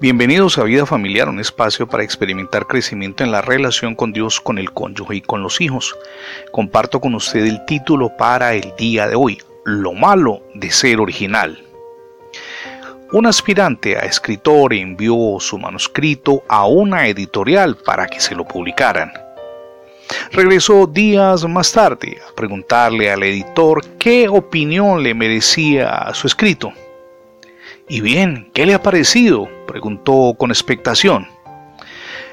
Bienvenidos a Vida Familiar, un espacio para experimentar crecimiento en la relación con Dios, con el cónyuge y con los hijos. Comparto con usted el título para el día de hoy, Lo malo de ser original. Un aspirante a escritor envió su manuscrito a una editorial para que se lo publicaran. Regresó días más tarde a preguntarle al editor qué opinión le merecía su escrito. ¿Y bien, qué le ha parecido? Preguntó con expectación.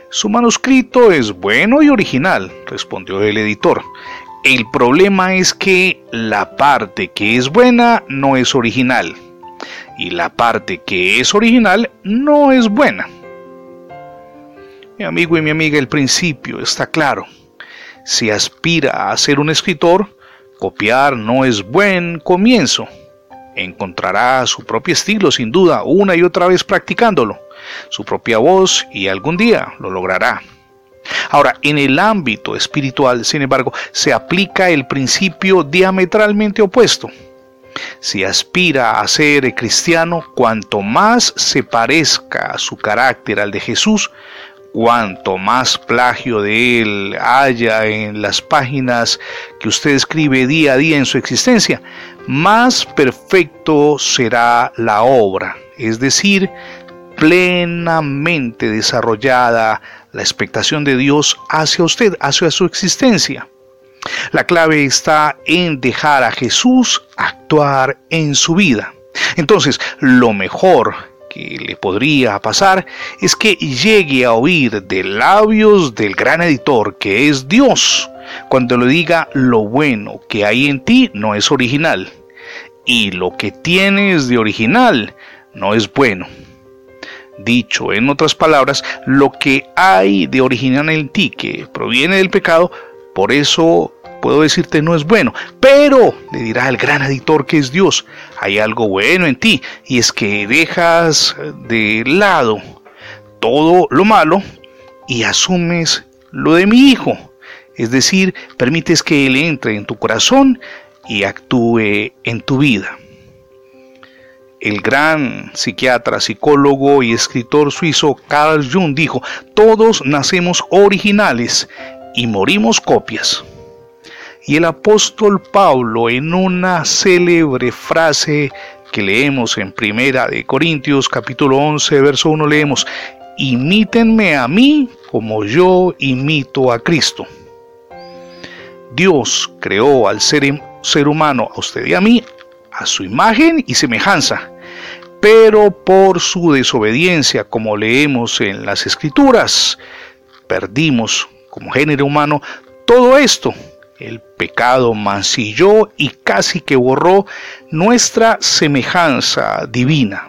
Su manuscrito es bueno y original, respondió el editor. El problema es que la parte que es buena no es original y la parte que es original no es buena. Mi amigo y mi amiga, el principio está claro. Si aspira a ser un escritor, copiar no es buen comienzo encontrará su propio estilo sin duda una y otra vez practicándolo, su propia voz y algún día lo logrará. Ahora, en el ámbito espiritual, sin embargo, se aplica el principio diametralmente opuesto. Si aspira a ser cristiano, cuanto más se parezca su carácter al de Jesús, cuanto más plagio de él haya en las páginas que usted escribe día a día en su existencia, más perfecto será la obra, es decir, plenamente desarrollada la expectación de Dios hacia usted, hacia su existencia. La clave está en dejar a Jesús actuar en su vida. Entonces, lo mejor le podría pasar es que llegue a oír de labios del gran editor, que es Dios, cuando le diga lo bueno que hay en ti no es original y lo que tienes de original no es bueno. Dicho en otras palabras, lo que hay de original en ti que proviene del pecado, por eso puedo decirte no es bueno. Pero, le dirá el gran editor que es Dios, hay algo bueno en ti y es que dejas de lado todo lo malo y asumes lo de mi hijo. Es decir, permites que Él entre en tu corazón y actúe en tu vida. El gran psiquiatra, psicólogo y escritor suizo Carl Jung dijo, todos nacemos originales y morimos copias. Y el apóstol Pablo en una célebre frase que leemos en Primera de Corintios capítulo 11 verso 1 leemos, imítenme a mí como yo imito a Cristo. Dios creó al ser ser humano, a usted y a mí, a su imagen y semejanza. Pero por su desobediencia, como leemos en las escrituras, perdimos como género humano todo esto. El pecado mancilló y casi que borró nuestra semejanza divina.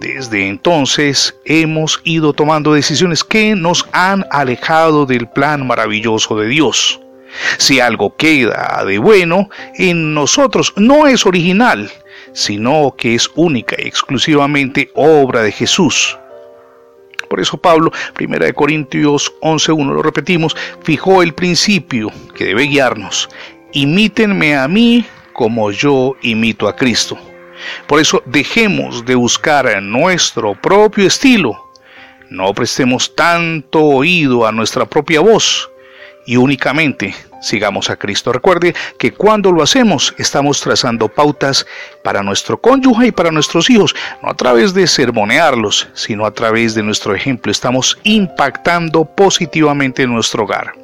Desde entonces hemos ido tomando decisiones que nos han alejado del plan maravilloso de Dios. Si algo queda de bueno en nosotros, no es original, sino que es única y exclusivamente obra de Jesús. Por eso Pablo, 1 Corintios 11.1, lo repetimos, fijó el principio que debe guiarnos. Imítenme a mí como yo imito a Cristo. Por eso dejemos de buscar nuestro propio estilo. No prestemos tanto oído a nuestra propia voz y únicamente sigamos a Cristo. Recuerde que cuando lo hacemos estamos trazando pautas para nuestro cónyuge y para nuestros hijos, no a través de sermonearlos, sino a través de nuestro ejemplo. Estamos impactando positivamente en nuestro hogar.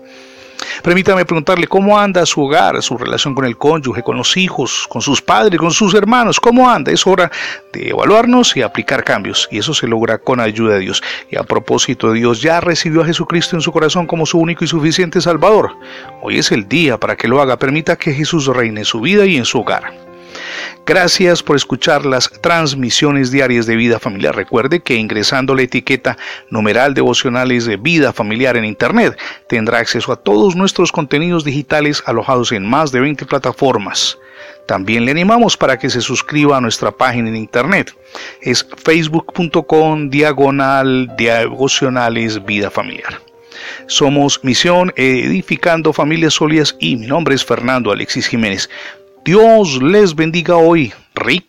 Permítame preguntarle cómo anda su hogar, su relación con el cónyuge, con los hijos, con sus padres, con sus hermanos. ¿Cómo anda? Es hora de evaluarnos y aplicar cambios. Y eso se logra con ayuda de Dios. Y a propósito, Dios ya recibió a Jesucristo en su corazón como su único y suficiente Salvador. Hoy es el día para que lo haga. Permita que Jesús reine en su vida y en su hogar. Gracias por escuchar las transmisiones diarias de Vida Familiar. Recuerde que ingresando la etiqueta numeral devocionales de Vida Familiar en Internet tendrá acceso a todos nuestros contenidos digitales alojados en más de 20 plataformas. También le animamos para que se suscriba a nuestra página en internet. Es facebook.com diagonal devocionales vida familiar. Somos Misión Edificando Familias Sólidas y mi nombre es Fernando Alexis Jiménez. Dios les bendiga hoy, rico